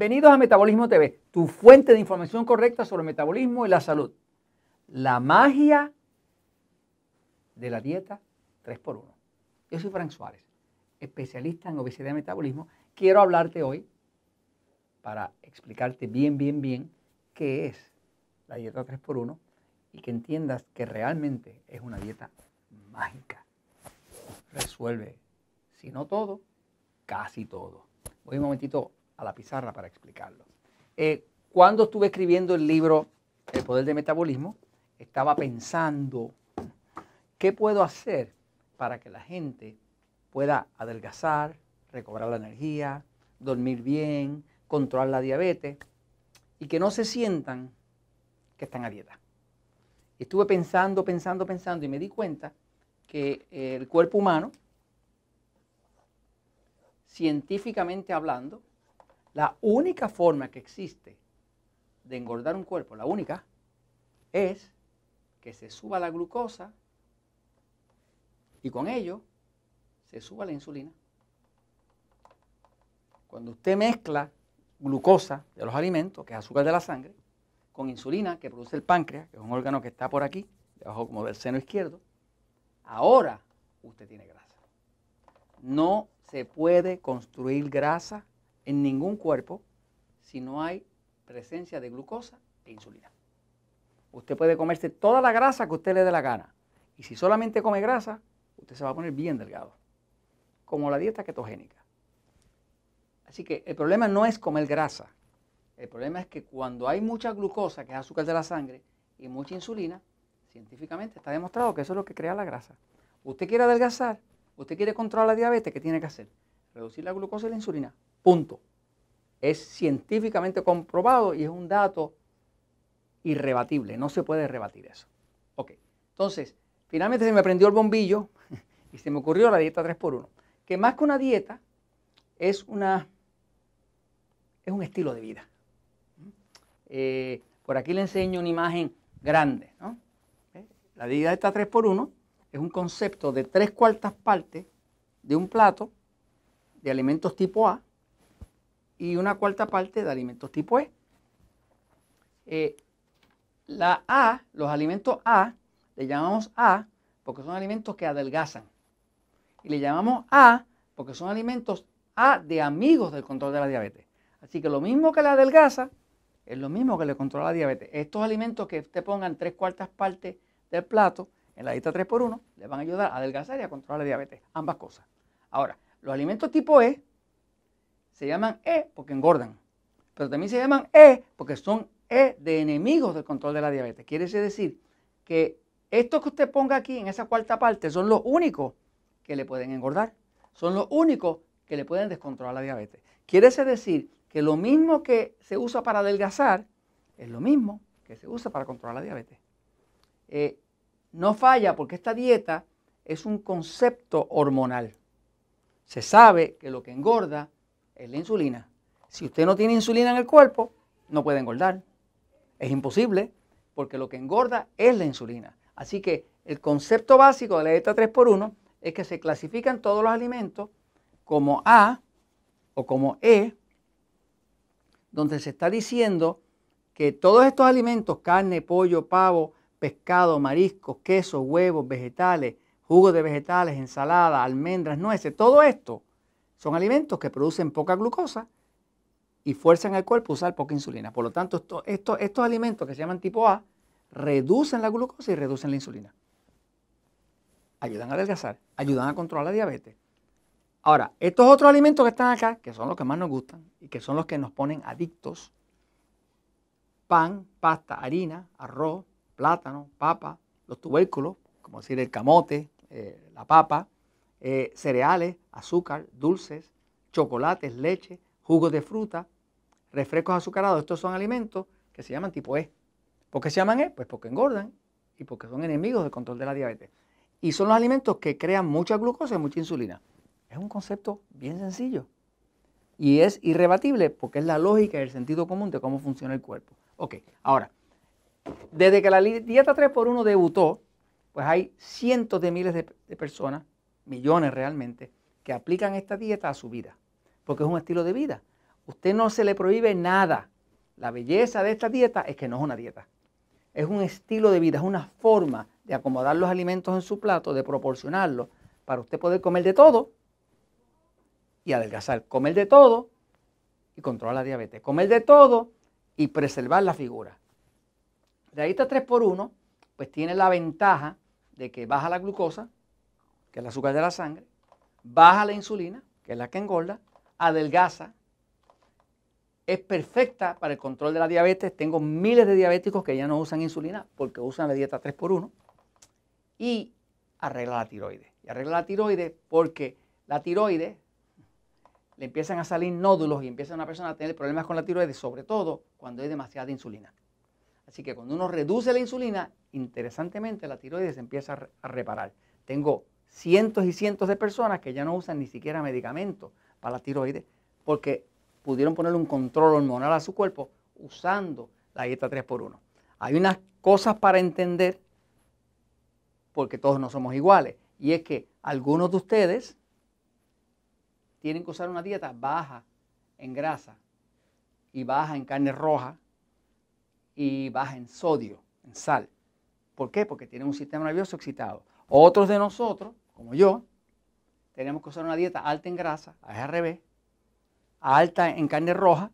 Bienvenidos a Metabolismo TV, tu fuente de información correcta sobre metabolismo y la salud. La magia de la dieta 3x1. Yo soy Frank Suárez, especialista en obesidad y metabolismo. Quiero hablarte hoy para explicarte bien, bien, bien qué es la dieta 3x1 y que entiendas que realmente es una dieta mágica. Resuelve, si no todo, casi todo. Voy un momentito a la pizarra para explicarlo. Eh, cuando estuve escribiendo el libro El Poder del Metabolismo, estaba pensando qué puedo hacer para que la gente pueda adelgazar, recobrar la energía, dormir bien, controlar la diabetes y que no se sientan que están a dieta. Estuve pensando, pensando, pensando y me di cuenta que el cuerpo humano, científicamente hablando, la única forma que existe de engordar un cuerpo, la única, es que se suba la glucosa y con ello se suba la insulina. Cuando usted mezcla glucosa de los alimentos, que es azúcar de la sangre, con insulina que produce el páncreas, que es un órgano que está por aquí, debajo como del seno izquierdo, ahora usted tiene grasa. No se puede construir grasa en ningún cuerpo si no hay presencia de glucosa e insulina. Usted puede comerse toda la grasa que usted le dé la gana. Y si solamente come grasa, usted se va a poner bien delgado. Como la dieta ketogénica. Así que el problema no es comer grasa. El problema es que cuando hay mucha glucosa, que es azúcar de la sangre, y mucha insulina, científicamente está demostrado que eso es lo que crea la grasa. Usted quiere adelgazar, usted quiere controlar la diabetes, ¿qué tiene que hacer? Reducir la glucosa y la insulina. Punto. Es científicamente comprobado y es un dato irrebatible. No se puede rebatir eso. Ok. Entonces, finalmente se me prendió el bombillo y se me ocurrió la dieta 3x1. Que más que una dieta, es, una, es un estilo de vida. Eh, por aquí le enseño una imagen grande. ¿Eh? La dieta 3x1 es un concepto de tres cuartas partes de un plato de alimentos tipo A y una cuarta parte de alimentos tipo E. Eh, la A, los alimentos A, le llamamos A porque son alimentos que adelgazan. Y le llamamos A porque son alimentos A de amigos del control de la diabetes. Así que lo mismo que la adelgaza es lo mismo que le controla la diabetes. Estos alimentos que usted pongan tres cuartas partes del plato en la dieta 3x1 le van a ayudar a adelgazar y a controlar la diabetes. Ambas cosas. Ahora, los alimentos tipo E se llaman E porque engordan, pero también se llaman E porque son E de enemigos del control de la diabetes. Quiere decir que estos que usted ponga aquí en esa cuarta parte son los únicos que le pueden engordar, son los únicos que le pueden descontrolar la diabetes. Quiere decir que lo mismo que se usa para adelgazar es lo mismo que se usa para controlar la diabetes. Eh, no falla porque esta dieta es un concepto hormonal. Se sabe que lo que engorda es la insulina. Si usted no tiene insulina en el cuerpo, no puede engordar. Es imposible porque lo que engorda es la insulina. Así que el concepto básico de la dieta 3x1 es que se clasifican todos los alimentos como A o como E, donde se está diciendo que todos estos alimentos, carne, pollo, pavo, pescado, mariscos, quesos, huevos, vegetales, jugos de vegetales, ensalada, almendras, nueces, todo esto son alimentos que producen poca glucosa y fuerzan al cuerpo a usar poca insulina. Por lo tanto, estos alimentos que se llaman tipo A reducen la glucosa y reducen la insulina. Ayudan a adelgazar, ayudan a controlar la diabetes. Ahora, estos otros alimentos que están acá, que son los que más nos gustan y que son los que nos ponen adictos, pan, pasta, harina, arroz, plátano, papa, los tubérculos, como decir el camote, eh, la papa, eh, cereales, azúcar, dulces, chocolates, leche, jugos de fruta, refrescos azucarados. Estos son alimentos que se llaman tipo E. ¿Por qué se llaman E? Pues porque engordan y porque son enemigos del control de la diabetes. Y son los alimentos que crean mucha glucosa y mucha insulina. Es un concepto bien sencillo. Y es irrebatible porque es la lógica y el sentido común de cómo funciona el cuerpo. Ok, ahora, desde que la dieta 3x1 debutó, pues hay cientos de miles de personas millones realmente, que aplican esta dieta a su vida, porque es un estilo de vida. Usted no se le prohíbe nada. La belleza de esta dieta es que no es una dieta. Es un estilo de vida, es una forma de acomodar los alimentos en su plato, de proporcionarlos para usted poder comer de todo y adelgazar. Comer de todo y controlar la diabetes. Comer de todo y preservar la figura. La dieta 3x1 pues tiene la ventaja de que baja la glucosa, que es el azúcar de la sangre, baja la insulina, que es la que engorda, adelgaza, es perfecta para el control de la diabetes. Tengo miles de diabéticos que ya no usan insulina porque usan la dieta 3x1 y arregla la tiroides. Y arregla la tiroides porque la tiroides le empiezan a salir nódulos y empieza una persona a tener problemas con la tiroides, sobre todo cuando hay demasiada insulina. Así que cuando uno reduce la insulina, interesantemente la tiroides se empieza a reparar. Tengo cientos y cientos de personas que ya no usan ni siquiera medicamentos para la tiroides porque pudieron ponerle un control hormonal a su cuerpo usando la dieta 3x1. Hay unas cosas para entender porque todos no somos iguales y es que algunos de ustedes tienen que usar una dieta baja en grasa y baja en carne roja y baja en sodio, en sal. ¿Por qué? Porque tienen un sistema nervioso excitado. Otros de nosotros, como yo, tenemos que usar una dieta alta en grasa, ARB, alta en carne roja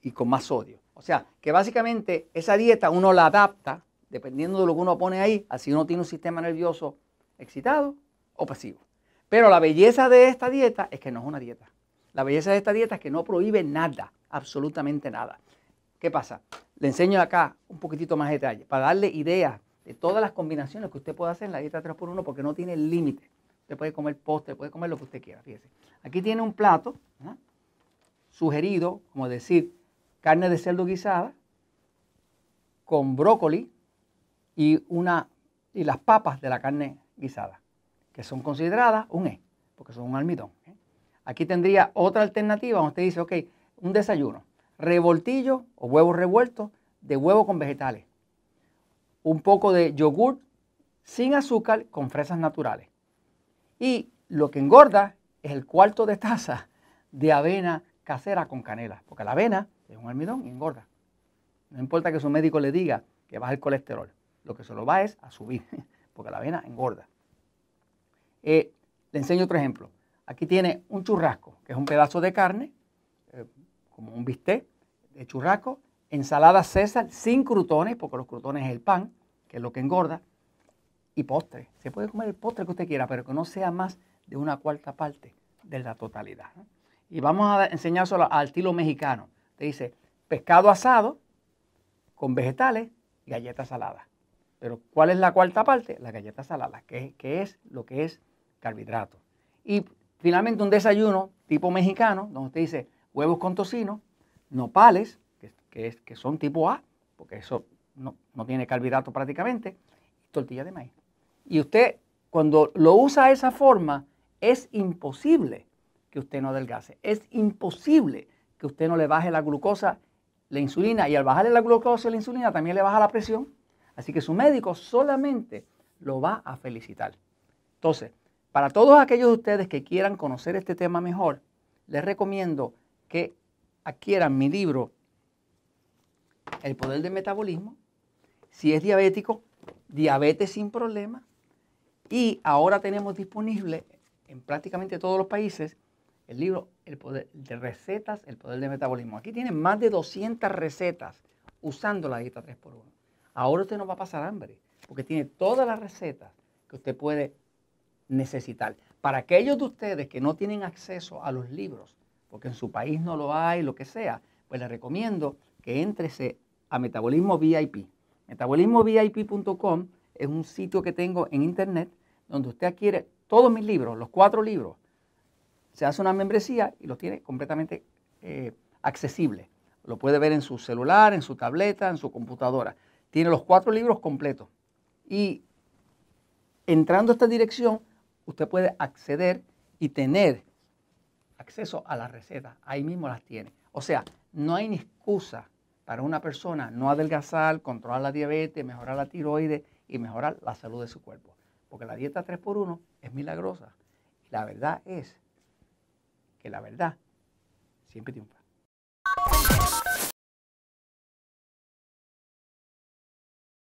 y con más sodio. O sea, que básicamente esa dieta uno la adapta dependiendo de lo que uno pone ahí, así uno tiene un sistema nervioso excitado o pasivo. Pero la belleza de esta dieta es que no es una dieta. La belleza de esta dieta es que no prohíbe nada, absolutamente nada. ¿Qué pasa? Le enseño acá un poquitito más de detalle para darle ideas de todas las combinaciones que usted puede hacer en la dieta 3x1 porque no tiene límite. Usted puede comer postre, puede comer lo que usted quiera. Fíjese. Aquí tiene un plato sugerido, como decir, carne de cerdo guisada con brócoli y, una, y las papas de la carne guisada que son consideradas un E, porque son un almidón. ¿eh? Aquí tendría otra alternativa donde usted dice, ok, un desayuno, revoltillo o huevos revueltos de huevo con vegetales, un poco de yogur sin azúcar con fresas naturales. Y lo que engorda es el cuarto de taza de avena casera con canela, porque la avena es un almidón y engorda. No importa que su médico le diga que baja el colesterol, lo que se lo va es a subir, porque la avena engorda. Eh, le enseño otro ejemplo. Aquí tiene un churrasco, que es un pedazo de carne, eh, como un bistec de churrasco, ensalada César sin crutones, porque los crutones es el pan, que es lo que engorda, y postre. Se puede comer el postre que usted quiera, pero que no sea más de una cuarta parte de la totalidad. Y vamos a enseñárselo al estilo mexicano. Te dice pescado asado con vegetales galletas saladas. Pero ¿cuál es la cuarta parte? La galleta salada, que, que es lo que es carbohidratos. Y finalmente un desayuno tipo mexicano, donde usted dice huevos con tocino, nopales, que, es, que son tipo A, porque eso no, tiene carbohidratos prácticamente, y tortilla de maíz. Y usted, cuando lo usa de esa forma, es imposible que usted no adelgace. Es imposible que usted no le baje la glucosa, la insulina, y al bajarle la glucosa y la insulina también le baja la presión. Así que su médico solamente lo va a felicitar. Entonces, para todos aquellos de ustedes que quieran conocer este tema mejor, les recomiendo que adquieran mi libro El poder del metabolismo. Si es diabético, diabetes sin problema. Y ahora tenemos disponible en prácticamente todos los países el libro El poder de recetas, El poder del metabolismo. Aquí tienen más de 200 recetas usando la dieta 3x1. Ahora usted no va a pasar hambre, porque tiene todas las recetas que usted puede necesitar. Para aquellos de ustedes que no tienen acceso a los libros, porque en su país no lo hay, lo que sea, pues les recomiendo que entrese a Metabolismo VIP. Metabolismovip.com es un sitio que tengo en internet donde usted adquiere todos mis libros, los cuatro libros. Se hace una membresía y los tiene completamente eh, accesible. Lo puede ver en su celular, en su tableta, en su computadora. Tiene los cuatro libros completos. Y entrando a esta dirección, usted puede acceder y tener acceso a las recetas. Ahí mismo las tiene. O sea, no hay ni excusa para una persona no adelgazar, controlar la diabetes, mejorar la tiroides y mejorar la salud de su cuerpo. Porque la dieta 3x1 es milagrosa. Y la verdad es que la verdad siempre triunfa.